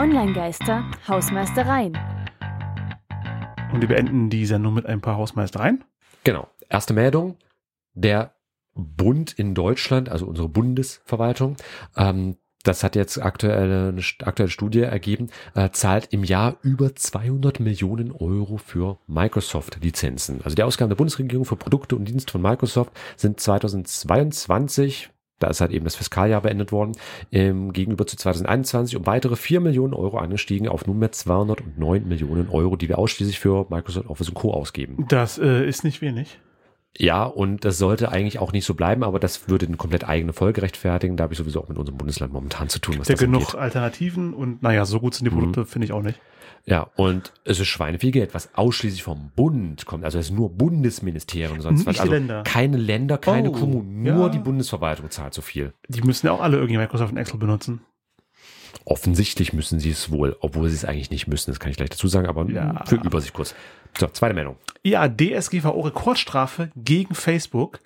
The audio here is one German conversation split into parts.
Online-Geister, Hausmeistereien. Und wir beenden die Sendung mit ein paar Hausmeistereien. Genau. Erste Meldung. Der Bund in Deutschland, also unsere Bundesverwaltung, ähm, das hat jetzt aktuelle, eine aktuelle Studie ergeben, äh, zahlt im Jahr über 200 Millionen Euro für Microsoft-Lizenzen. Also die Ausgaben der Bundesregierung für Produkte und Dienste von Microsoft sind 2022 da ist halt eben das Fiskaljahr beendet worden, ähm, gegenüber zu 2021 um weitere 4 Millionen Euro angestiegen auf nunmehr 209 Millionen Euro, die wir ausschließlich für Microsoft Office und Co. ausgeben. Das äh, ist nicht wenig. Ja, und das sollte eigentlich auch nicht so bleiben, aber das würde eine komplett eigene Folge rechtfertigen. Da habe ich sowieso auch mit unserem Bundesland momentan zu tun. Was Gibt ja genug angeht. Alternativen und naja, so gut sind die Produkte, mhm. finde ich auch nicht. Ja, und es ist schweineviel Geld, was ausschließlich vom Bund kommt. Also es ist nur Bundesministerien und sonst Nicht was. Also Länder. keine Länder, keine Oh, Kommunen, nur ja. die Bundesverwaltung zahlt so viel. Die müssen ja auch alle irgendwie Microsoft und Excel benutzen. Offensichtlich müssen sie es wohl, obwohl sie es eigentlich nicht müssen. Das kann ich gleich dazu sagen, aber Ja. für Übersicht kurz. So, zweite Meldung. Ja, DSGVO-Rekordstrafe gegen Facebook.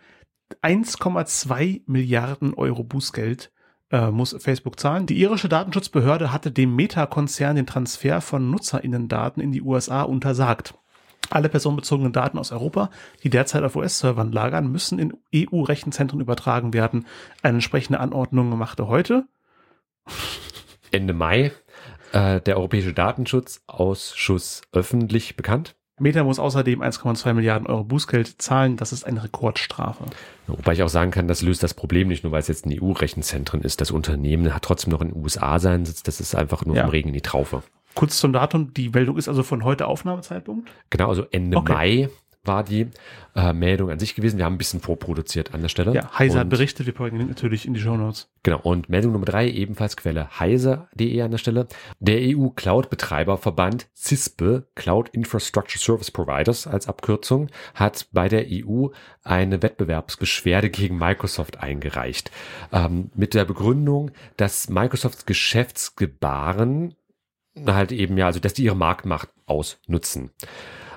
1,2 Milliarden Euro Bußgeld äh, muss Facebook zahlen. Die irische Datenschutzbehörde hatte dem Meta-Konzern den Transfer von NutzerInnen-Daten in die USA untersagt. Alle personenbezogenen Daten aus Europa, die derzeit auf US-Servern lagern, müssen in EU-Rechenzentren übertragen werden. Eine entsprechende Anordnung machte heute Ende Mai äh, der Europäische Datenschutzausschuss öffentlich bekannt. Meta muss außerdem 1,2 Milliarden Euro Bußgeld zahlen. Das ist eine Rekordstrafe. Wobei ich auch sagen kann, das löst das Problem nicht nur, weil es jetzt in EU-Rechenzentren ist. Das Unternehmen hat trotzdem noch in den USA seinen Sitz. Das ist einfach nur Ja. vom Regen in die Traufe. Kurz zum Datum. Die Meldung ist also von heute Aufnahmezeitpunkt. Genau, also Ende Okay. Mai war die äh, Meldung an sich gewesen. Wir haben ein bisschen vorproduziert an der Stelle. Ja, Heiser hat Und- berichtet. Wir packen den natürlich in die Show Notes. Genau, und Meldung Nummer drei, ebenfalls Quelle heise.de an der Stelle. Der EU-Cloud-Betreiberverband CISPE, Cloud Infrastructure Service Providers als Abkürzung, hat bei der EU eine Wettbewerbsbeschwerde gegen Microsoft eingereicht. Ähm, mit der Begründung, dass Microsofts Geschäftsgebaren halt eben ja, also dass die ihre Marktmacht ausnutzen.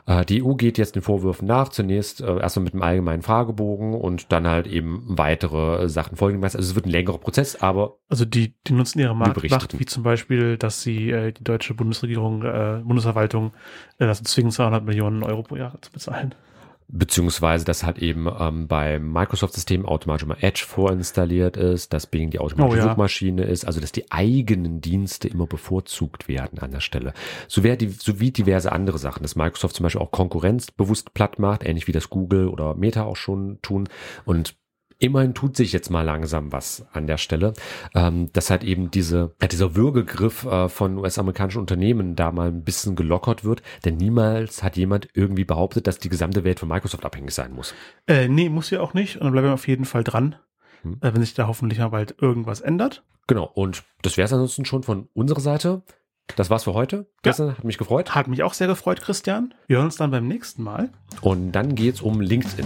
Äh, Die EU geht jetzt den Vorwürfen nach, zunächst äh, erstmal mit einem allgemeinen Fragebogen und dann halt eben weitere äh, Sachen folgen. Also es wird ein längerer Prozess, aber Also die, die nutzen ihre Marktmacht, wie zum Beispiel, dass sie äh, die deutsche Bundesregierung, äh, Bundesverwaltung äh, dazu zwingen, 200 Millionen Euro pro Jahr zu bezahlen. Beziehungsweise dass halt eben ähm, beim Microsoft-System automatisch immer Edge vorinstalliert ist, dass Bing die automatische Oh ja. Suchmaschine ist, also dass die eigenen Dienste immer bevorzugt werden an der Stelle. So die, sowie diverse andere Sachen, dass Microsoft zum Beispiel auch Konkurrenz bewusst platt macht, ähnlich wie das Google oder Meta auch schon tun und Immerhin tut sich jetzt mal langsam was an der Stelle, ähm, dass halt eben diese, dieser Würgegriff äh, von US-amerikanischen Unternehmen da mal ein bisschen gelockert wird, denn niemals hat jemand irgendwie behauptet, dass die gesamte Welt von Microsoft abhängig sein muss. Äh, nee, muss ja auch nicht. Und dann bleiben wir auf jeden Fall dran, Hm. äh, wenn sich da hoffentlich mal bald irgendwas ändert. Genau, und das wäre es ansonsten schon von unserer Seite. Das war's für heute. Gestern hat mich gefreut. Hat mich auch sehr gefreut, Christian. Wir hören uns dann beim nächsten Mal. Und dann geht's um LinkedIn.